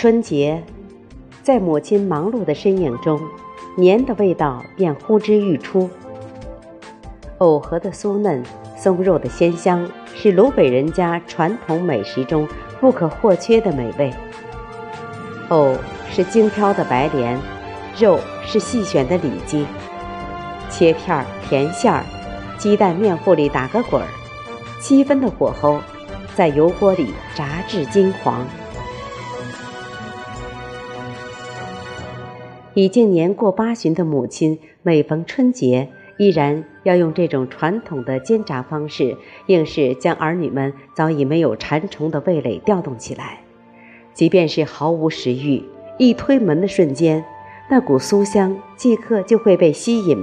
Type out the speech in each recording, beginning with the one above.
春节，在母亲忙碌的身影中，年的味道便呼之欲出。藕盒的酥嫩，松肉的鲜香，是鲁北人家传统美食中不可或缺的美味。藕是精挑的白莲，肉是细选的里脊，切片儿填馅儿，鸡蛋面糊里打个滚儿，七分的火候，在油锅里炸至金黄。已经年过八旬的母亲，每逢春节，依然要用这种传统的煎炸方式，硬是将儿女们早已没有馋虫的味蕾调动起来。即便是毫无食欲，一推门的瞬间，那股酥香即刻就会被吸引，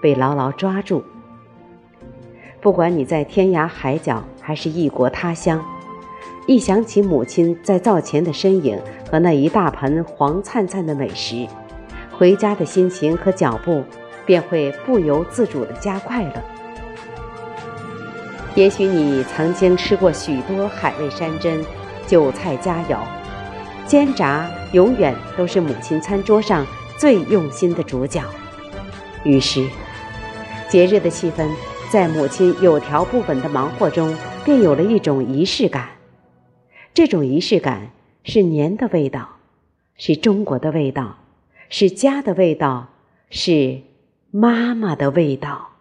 被牢牢抓住。不管你在天涯海角，还是异国他乡，一想起母亲在灶前的身影和那一大盆黄灿灿的美食。回家的心情和脚步便会不由自主地加快了。也许你曾经吃过许多海味山珍、酒菜佳肴，煎炸永远都是母亲餐桌上最用心的主角。于是，节日的气氛在母亲有条不紊的忙活中，便有了一种仪式感。这种仪式感是年的味道，是中国的味道。是家的味道，是妈妈的味道。